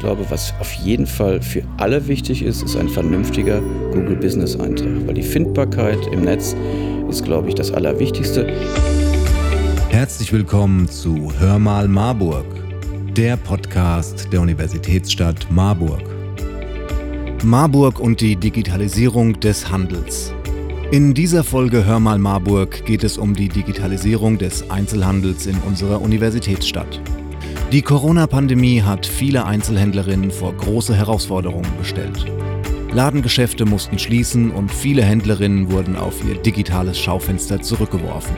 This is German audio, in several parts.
Ich glaube, was auf jeden Fall für alle wichtig ist, ist ein vernünftiger Google Business Eintrag, weil die Findbarkeit im Netz ist, glaube ich, das Allerwichtigste. Herzlich willkommen zu Hör mal Marburg, der Podcast der Universitätsstadt Marburg. Marburg und die Digitalisierung des Handels. In dieser Folge Hör mal Marburg geht es um die Digitalisierung des Einzelhandels in unserer Universitätsstadt. Die Corona-Pandemie hat viele Einzelhändlerinnen vor große Herausforderungen gestellt. Ladengeschäfte mussten schließen und viele Händlerinnen wurden auf ihr digitales Schaufenster zurückgeworfen.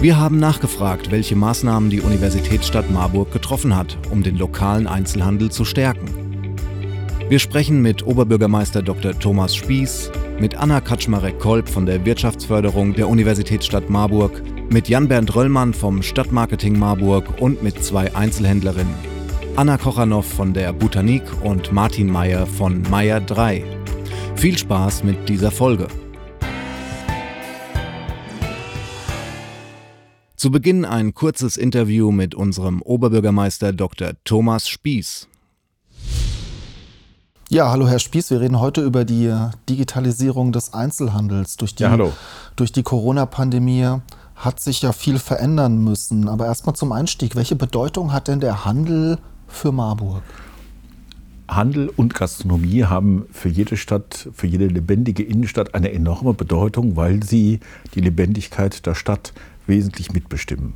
Wir haben nachgefragt, welche Maßnahmen die Universitätsstadt Marburg getroffen hat, um den lokalen Einzelhandel zu stärken. Wir sprechen mit Oberbürgermeister Dr. Thomas Spieß, mit Anna Kaczmarek-Kolb von der Wirtschaftsförderung der Universitätsstadt Marburg mit Jan-Bernd Röllmann vom Stadtmarketing Marburg und mit zwei Einzelhändlerinnen. Anna Kochanow von der Botanik und Martin Meyer von Meyer 3. Viel Spaß mit dieser Folge. Zu Beginn ein kurzes Interview mit unserem Oberbürgermeister Dr. Thomas Spieß. Ja, hallo Herr Spieß, wir reden heute über die Digitalisierung des Einzelhandels durch die, ja, durch die Corona-Pandemie hat sich ja viel verändern müssen. Aber erstmal zum Einstieg, welche Bedeutung hat denn der Handel für Marburg? Handel und Gastronomie haben für jede Stadt, für jede lebendige Innenstadt eine enorme Bedeutung, weil sie die Lebendigkeit der Stadt wesentlich mitbestimmen.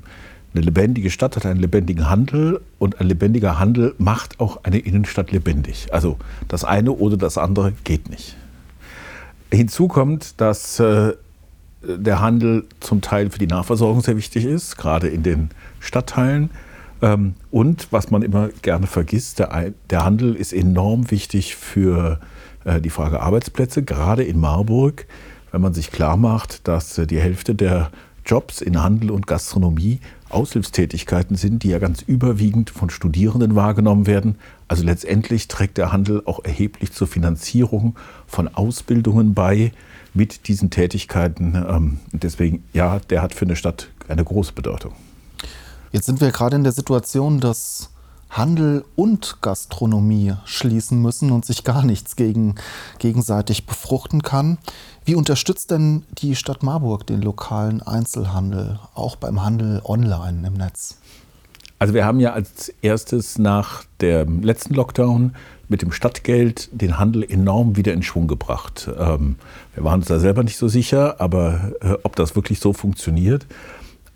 Eine lebendige Stadt hat einen lebendigen Handel und ein lebendiger Handel macht auch eine Innenstadt lebendig. Also das eine oder das andere geht nicht. Hinzu kommt, dass äh, der Handel zum Teil für die Nahversorgung sehr wichtig ist, gerade in den Stadtteilen. Ähm, und was man immer gerne vergisst, der Handel ist enorm wichtig für äh, die Frage Arbeitsplätze, gerade in Marburg, wenn man sich klar macht, dass äh, die Hälfte der Jobs in Handel und Gastronomie Aushilfstätigkeiten sind, die ja ganz überwiegend von Studierenden wahrgenommen werden. Also letztendlich trägt der Handel auch erheblich zur Finanzierung von Ausbildungen bei, mit diesen Tätigkeiten. Ähm, deswegen, ja, der hat für eine Stadt eine große Bedeutung. Jetzt sind wir gerade in der Situation, dass Handel und Gastronomie schließen müssen und sich gar nichts gegen, gegenseitig befruchten kann. Wie unterstützt denn die Stadt Marburg den lokalen Einzelhandel, auch beim Handel online im Netz? Also wir haben ja als erstes nach dem letzten Lockdown mit dem Stadtgeld den Handel enorm wieder in Schwung gebracht. Ähm, wir waren uns da selber nicht so sicher, aber äh, ob das wirklich so funktioniert.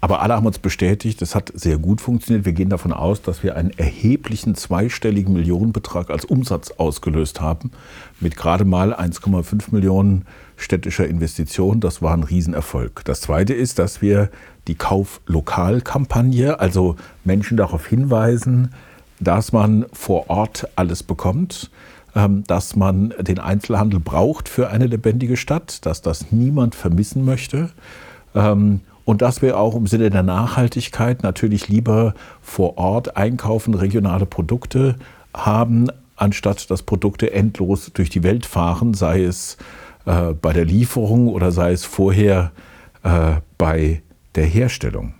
Aber alle haben uns bestätigt, es hat sehr gut funktioniert. Wir gehen davon aus, dass wir einen erheblichen zweistelligen Millionenbetrag als Umsatz ausgelöst haben, mit gerade mal 1,5 Millionen städtischer Investitionen. Das war ein Riesenerfolg. Das Zweite ist, dass wir die Kauf-Lokal-Kampagne, also Menschen darauf hinweisen, dass man vor Ort alles bekommt, ähm, dass man den Einzelhandel braucht für eine lebendige Stadt, dass das niemand vermissen möchte. Ähm, und dass wir auch im Sinne der Nachhaltigkeit natürlich lieber vor Ort einkaufen, regionale Produkte haben, anstatt dass Produkte endlos durch die Welt fahren, sei es äh, bei der Lieferung oder sei es vorher äh, bei der Herstellung.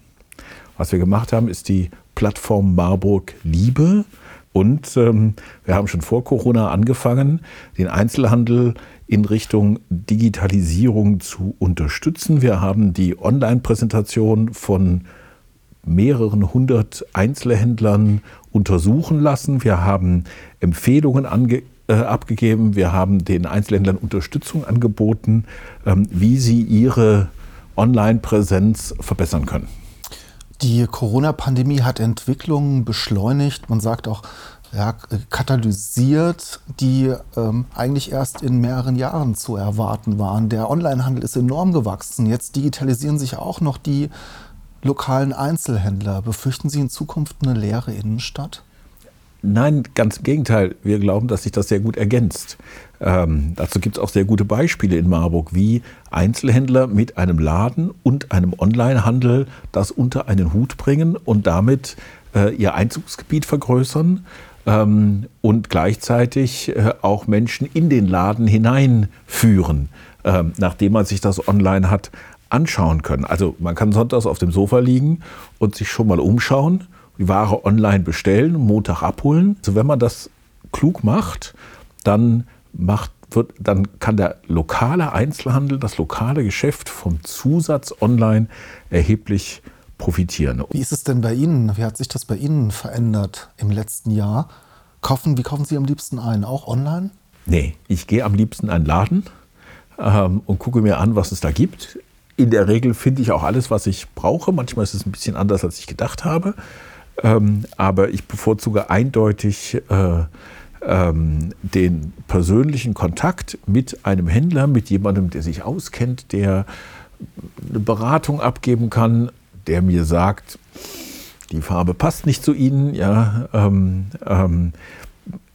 Was wir gemacht haben, ist die Plattform Marburg Liebe. Und ähm, wir haben schon vor Corona angefangen, den Einzelhandel in Richtung Digitalisierung zu unterstützen. Wir haben die Online-Präsentation von mehreren hundert Einzelhändlern untersuchen lassen. Wir haben Empfehlungen ange äh, abgegeben. Wir haben den Einzelhändlern Unterstützung angeboten, ähm, wie sie ihre Online-Präsenz verbessern können. Die Corona-Pandemie hat Entwicklungen beschleunigt, man sagt auch ja, katalysiert, die ähm, eigentlich erst in mehreren Jahren zu erwarten waren. Der Onlinehandel ist enorm gewachsen. Jetzt digitalisieren sich auch noch die lokalen Einzelhändler. Befürchten Sie in Zukunft eine leere Innenstadt? Nein, ganz im Gegenteil. Wir glauben, dass sich das sehr gut ergänzt. Ähm, dazu gibt es auch sehr gute Beispiele in Marburg, wie Einzelhändler mit einem Laden und einem Onlinehandel das unter einen Hut bringen und damit äh, ihr Einzugsgebiet vergrößern ähm, und gleichzeitig äh, auch Menschen in den Laden hineinführen, äh, nachdem man sich das online hat anschauen können. Also man kann sonntags auf dem Sofa liegen und sich schon mal umschauen die Ware online bestellen, Montag abholen. Also wenn man das klug macht, dann macht wird, dann kann der lokale Einzelhandel, das lokale Geschäft vom Zusatz online erheblich profitieren. Wie ist es denn bei Ihnen? Wie hat sich das bei Ihnen verändert im letzten Jahr? Kaufen, wie kaufen Sie am liebsten ein? Auch online? Nee, ich gehe am liebsten in einen Laden ähm, und gucke mir an, was es da gibt. In der Regel finde ich auch alles, was ich brauche. Manchmal ist es ein bisschen anders, als ich gedacht habe. Ähm, aber ich bevorzuge eindeutig äh, ähm, den persönlichen Kontakt mit einem Händler, mit jemandem, der sich auskennt, der eine Beratung abgeben kann, der mir sagt, die Farbe passt nicht zu Ihnen. Ja, ähm, ähm,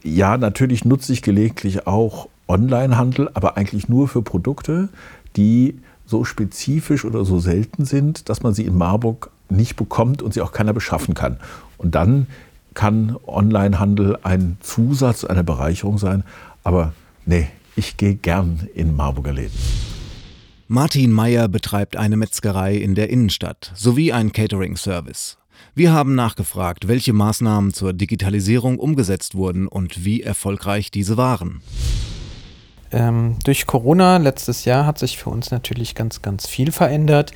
ja, natürlich nutze ich gelegentlich auch Onlinehandel, aber eigentlich nur für Produkte, die so spezifisch oder so selten sind, dass man sie in Marburg nicht bekommt und sie auch keiner beschaffen kann. Und dann kann Onlinehandel ein Zusatz, eine Bereicherung sein. Aber nee, ich gehe gern in Marburger Läden. Martin Meyer betreibt eine Metzgerei in der Innenstadt sowie einen Catering-Service. Wir haben nachgefragt, welche Maßnahmen zur Digitalisierung umgesetzt wurden und wie erfolgreich diese waren. Ähm, durch Corona letztes Jahr hat sich für uns natürlich ganz, ganz viel verändert,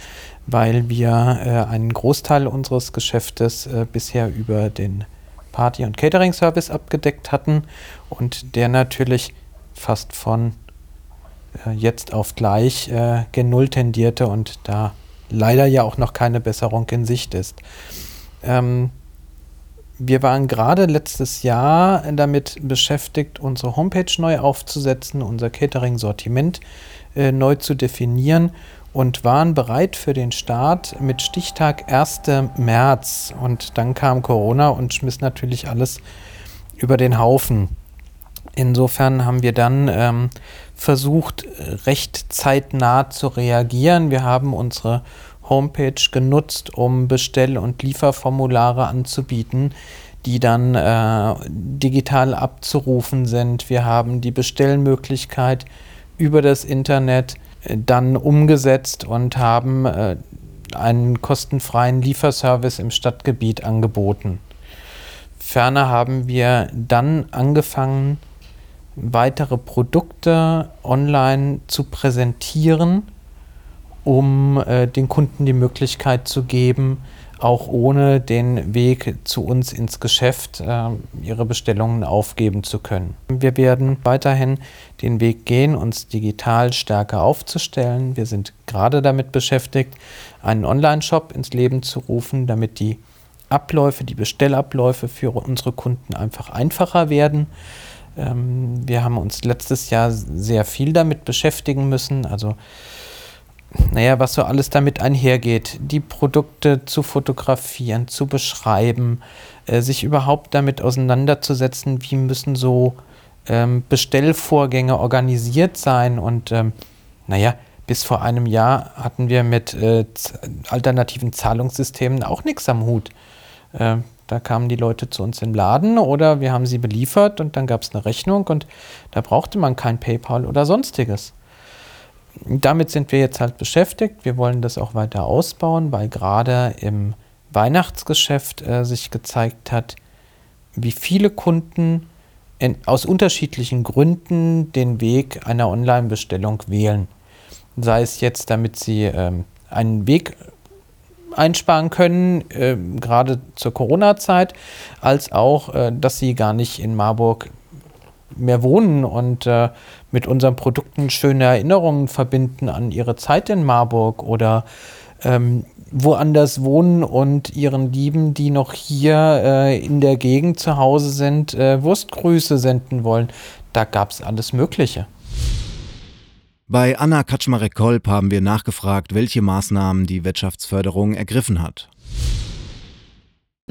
weil wir äh, einen Großteil unseres Geschäftes äh, bisher über den Party- und Catering-Service abgedeckt hatten und der natürlich fast von äh, jetzt auf gleich äh, gen Null tendierte und da leider ja auch noch keine Besserung in Sicht ist. Ähm, wir waren gerade letztes Jahr damit beschäftigt, unsere Homepage neu aufzusetzen, unser Catering-Sortiment äh, neu zu definieren und waren bereit für den Start mit Stichtag 1. März. Und dann kam Corona und schmiss natürlich alles über den Haufen. Insofern haben wir dann ähm, versucht, recht zeitnah zu reagieren. Wir haben unsere Homepage genutzt, um Bestell- und Lieferformulare anzubieten, die dann äh, digital abzurufen sind. Wir haben die Bestellmöglichkeit über das Internet äh, dann umgesetzt und haben äh, einen kostenfreien Lieferservice im Stadtgebiet angeboten. Ferner haben wir dann angefangen, weitere Produkte online zu präsentieren um äh, den Kunden die Möglichkeit zu geben, auch ohne den Weg zu uns ins Geschäft äh, ihre Bestellungen aufgeben zu können. Wir werden weiterhin den Weg gehen, uns digital stärker aufzustellen. Wir sind gerade damit beschäftigt, einen Online-Shop ins Leben zu rufen, damit die Abläufe, die Bestellabläufe für unsere Kunden einfach einfacher werden. Ähm, wir haben uns letztes Jahr sehr viel damit beschäftigen müssen. Also naja, was so alles damit einhergeht, die Produkte zu fotografieren, zu beschreiben, äh, sich überhaupt damit auseinanderzusetzen, wie müssen so ähm, Bestellvorgänge organisiert sein. Und ähm, naja, bis vor einem Jahr hatten wir mit äh, alternativen Zahlungssystemen auch nichts am Hut. Äh, da kamen die Leute zu uns im Laden oder wir haben sie beliefert und dann gab es eine Rechnung und da brauchte man kein PayPal oder sonstiges damit sind wir jetzt halt beschäftigt. Wir wollen das auch weiter ausbauen, weil gerade im Weihnachtsgeschäft äh, sich gezeigt hat, wie viele Kunden in, aus unterschiedlichen Gründen den Weg einer Online-Bestellung wählen. Sei es jetzt, damit sie ähm, einen Weg einsparen können, äh, gerade zur Corona-Zeit, als auch, äh, dass sie gar nicht in Marburg mehr wohnen und äh, mit unseren Produkten schöne Erinnerungen verbinden an ihre Zeit in Marburg oder ähm, woanders wohnen und ihren Lieben, die noch hier äh, in der Gegend zu Hause sind, äh, Wurstgrüße senden wollen. Da gab es alles Mögliche. Bei Anna Kaczmarek-Kolb haben wir nachgefragt, welche Maßnahmen die Wirtschaftsförderung ergriffen hat.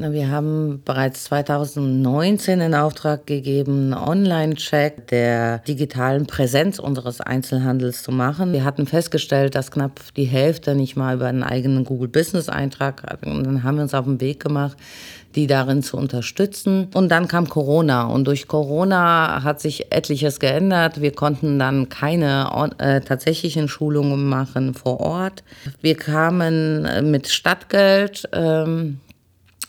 Wir haben bereits 2019 in Auftrag gegeben, einen Online-Check der digitalen Präsenz unseres Einzelhandels zu machen. Wir hatten festgestellt, dass knapp die Hälfte nicht mal über einen eigenen Google Business Eintrag hat. Und dann haben wir uns auf den Weg gemacht, die darin zu unterstützen. Und dann kam Corona und durch Corona hat sich etliches geändert. Wir konnten dann keine äh, tatsächlichen Schulungen machen vor Ort. Wir kamen mit Stadtgeld. Ähm,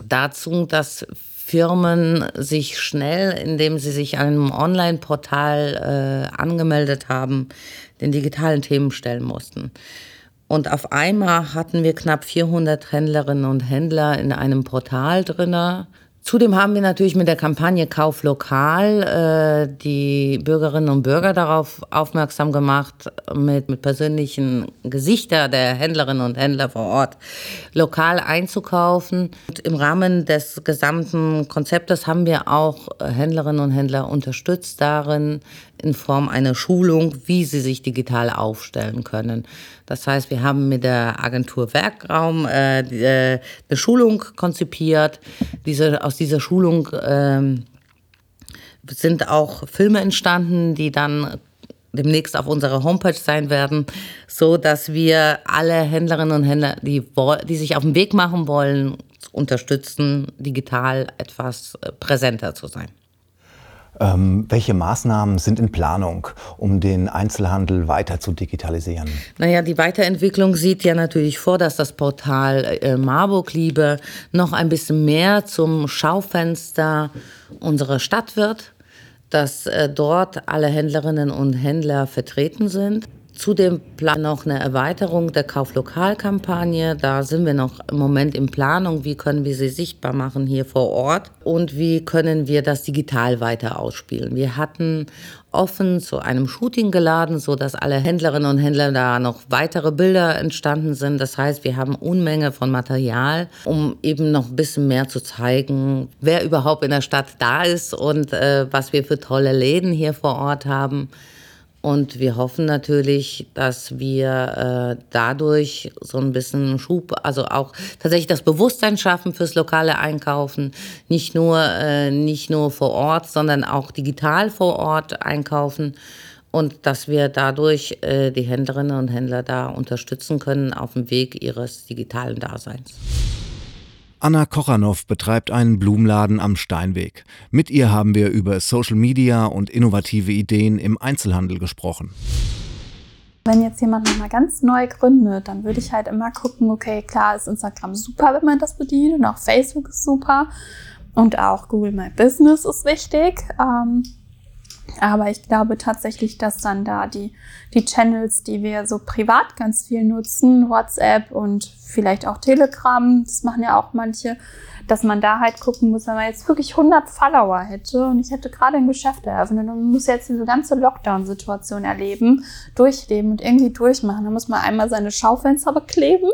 dazu, dass Firmen sich schnell, indem sie sich einem Online-Portal äh, angemeldet haben, den digitalen Themen stellen mussten. Und auf einmal hatten wir knapp 400 Händlerinnen und Händler in einem Portal drinne. Zudem haben wir natürlich mit der Kampagne Kauf lokal äh, die Bürgerinnen und Bürger darauf aufmerksam gemacht, mit, mit persönlichen Gesichtern der Händlerinnen und Händler vor Ort lokal einzukaufen. Und Im Rahmen des gesamten Konzeptes haben wir auch Händlerinnen und Händler unterstützt darin, in Form einer Schulung, wie sie sich digital aufstellen können. Das heißt, wir haben mit der Agentur Werkraum äh, äh, eine Schulung konzipiert. Diese, aus dieser Schulung äh, sind auch Filme entstanden, die dann demnächst auf unserer Homepage sein werden, so dass wir alle Händlerinnen und Händler, die, die sich auf den Weg machen wollen, unterstützen, digital etwas äh, präsenter zu sein. Ähm, welche Maßnahmen sind in Planung, um den Einzelhandel weiter zu digitalisieren? Naja, die Weiterentwicklung sieht ja natürlich vor, dass das Portal äh, Marburg Liebe noch ein bisschen mehr zum Schaufenster unserer Stadt wird, dass äh, dort alle Händlerinnen und Händler vertreten sind. Zudem planen noch eine Erweiterung der Kauflokalkampagne. Da sind wir noch im Moment in Planung. Wie können wir sie sichtbar machen hier vor Ort? Und wie können wir das digital weiter ausspielen? Wir hatten offen zu einem Shooting geladen, so dass alle Händlerinnen und Händler da noch weitere Bilder entstanden sind. Das heißt, wir haben Unmenge von Material, um eben noch ein bisschen mehr zu zeigen, wer überhaupt in der Stadt da ist und äh, was wir für tolle Läden hier vor Ort haben. Und wir hoffen natürlich, dass wir äh, dadurch so ein bisschen Schub, also auch tatsächlich das Bewusstsein schaffen fürs lokale Einkaufen. Nicht nur, äh, nicht nur vor Ort, sondern auch digital vor Ort einkaufen. Und dass wir dadurch äh, die Händlerinnen und Händler da unterstützen können auf dem Weg ihres digitalen Daseins. Anna Kochanow betreibt einen Blumenladen am Steinweg. Mit ihr haben wir über Social Media und innovative Ideen im Einzelhandel gesprochen. Wenn jetzt jemand nochmal ganz neu gründet, dann würde ich halt immer gucken, okay, klar ist Instagram super, wenn man das bedient und auch Facebook ist super und auch Google My Business ist wichtig. Ähm, aber ich glaube tatsächlich, dass dann da die, die Channels, die wir so privat ganz viel nutzen, WhatsApp und vielleicht auch Telegram, das machen ja auch manche, dass man da halt gucken muss, wenn man jetzt wirklich 100 Follower hätte und ich hätte gerade ein Geschäft eröffnet und muss jetzt diese ganze Lockdown-Situation erleben, durchleben und irgendwie durchmachen. Da muss man einmal seine Schaufenster bekleben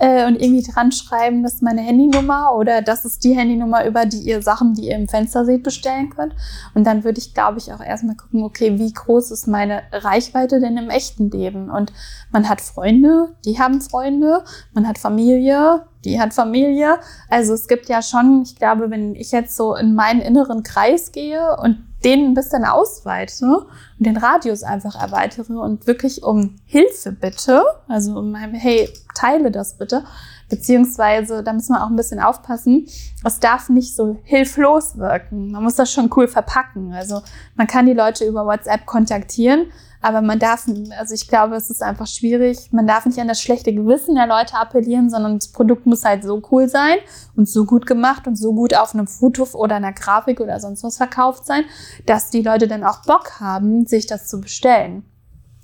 äh, und irgendwie dran schreiben, das ist meine Handynummer oder das ist die Handynummer, über die ihr Sachen, die ihr im Fenster seht, bestellen könnt. Und dann würde ich, glaube ich, auch erstmal gucken, okay, wie groß ist meine Reichweite denn im echten Leben? Und man hat Freunde, die haben Freunde, man hat Familie, die hat Familie. Also es gibt ja schon, ich glaube, wenn ich jetzt so in meinen inneren Kreis gehe und den ein bisschen ausweite und den Radius einfach erweitere und wirklich um Hilfe bitte, also um, hey, teile das bitte, beziehungsweise da müssen wir auch ein bisschen aufpassen, es darf nicht so hilflos wirken. Man muss das schon cool verpacken. Also man kann die Leute über WhatsApp kontaktieren, aber man darf, also ich glaube, es ist einfach schwierig. Man darf nicht an das schlechte Gewissen der Leute appellieren, sondern das Produkt muss halt so cool sein und so gut gemacht und so gut auf einem Foto oder einer Grafik oder sonst was verkauft sein, dass die Leute dann auch Bock haben, sich das zu bestellen.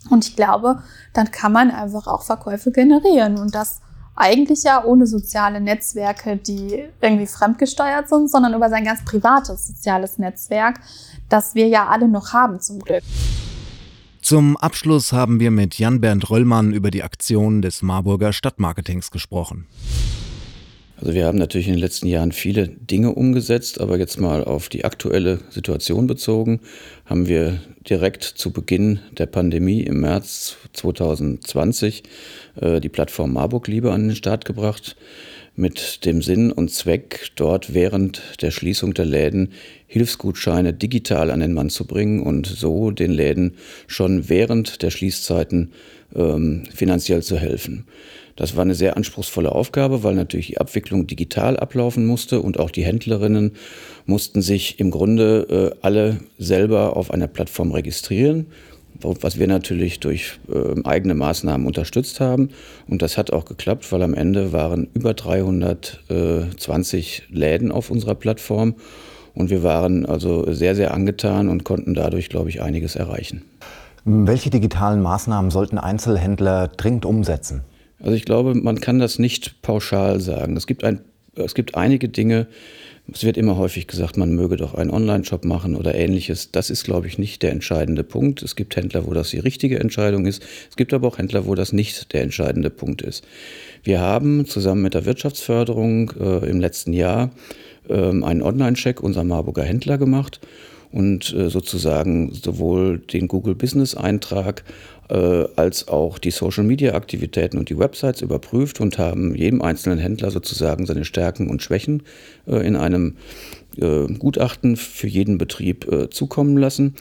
Und ich glaube, dann kann man einfach auch Verkäufe generieren und das eigentlich ja ohne soziale Netzwerke, die irgendwie fremdgesteuert sind, sondern über sein ganz privates soziales Netzwerk, das wir ja alle noch haben zum Glück. Zum Abschluss haben wir mit Jan-Bernd Röllmann über die Aktion des Marburger Stadtmarketings gesprochen. Also wir haben natürlich in den letzten Jahren viele Dinge umgesetzt, aber jetzt mal auf die aktuelle Situation bezogen, haben wir direkt zu Beginn der Pandemie im März 2020 äh, die Plattform Marburg Liebe an den Start gebracht mit dem Sinn und Zweck, dort während der Schließung der Läden Hilfsgutscheine digital an den Mann zu bringen und so den Läden schon während der Schließzeiten ähm, finanziell zu helfen. Das war eine sehr anspruchsvolle Aufgabe, weil natürlich die Abwicklung digital ablaufen musste und auch die Händlerinnen mussten sich im Grunde äh, alle selber auf einer Plattform registrieren was wir natürlich durch äh, eigene Maßnahmen unterstützt haben. Und das hat auch geklappt, weil am Ende waren über 320 Läden auf unserer Plattform. Und wir waren also sehr, sehr angetan und konnten dadurch, glaube ich, einiges erreichen. Welche digitalen Maßnahmen sollten Einzelhändler dringend umsetzen? Also ich glaube, man kann das nicht pauschal sagen. Es gibt, ein, es gibt einige Dinge, es wird immer häufig gesagt, man möge doch einen Online-Shop machen oder ähnliches. Das ist, glaube ich, nicht der entscheidende Punkt. Es gibt Händler, wo das die richtige Entscheidung ist. Es gibt aber auch Händler, wo das nicht der entscheidende Punkt ist. Wir haben zusammen mit der Wirtschaftsförderung äh, im letzten Jahr äh, einen Online-Check unserer Marburger Händler gemacht und äh, sozusagen sowohl den Google Business Eintrag als auch die Social-Media-Aktivitäten und die Websites überprüft und haben jedem einzelnen Händler sozusagen seine Stärken und Schwächen äh, in einem äh, Gutachten für jeden Betrieb zukommen lassen.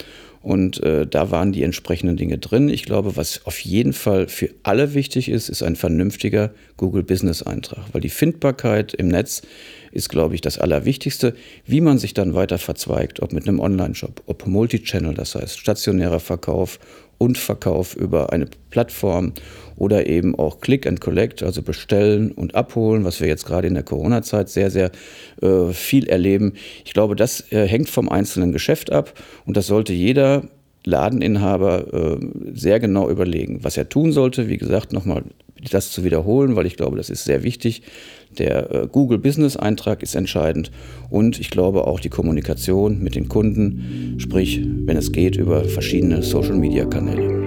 Und äh, da waren die entsprechenden Dinge drin. Ich glaube, was auf jeden Fall für alle wichtig ist, ist ein vernünftiger Google Business Eintrag, weil die Findbarkeit im Netz ist, glaube ich, das Allerwichtigste. Wie man sich dann weiter verzweigt, ob mit einem Online-Shop, ob Multichannel, das heißt stationärer Verkauf und Verkauf über eine Plattform oder eben auch Click and Collect, also bestellen und abholen, was wir jetzt gerade in der Corona-Zeit sehr, sehr äh, viel erleben. Ich glaube, das äh, hängt vom einzelnen Geschäft ab und das sollte jeder Ladeninhaber äh, sehr genau überlegen, was er tun sollte. Wie gesagt, nochmal das zu wiederholen, weil ich glaube, das ist sehr wichtig. Der äh, Google Business Eintrag ist entscheidend und ich glaube auch die Kommunikation mit den Kunden, sprich, wenn es geht, über verschiedene Social Media Kanäle.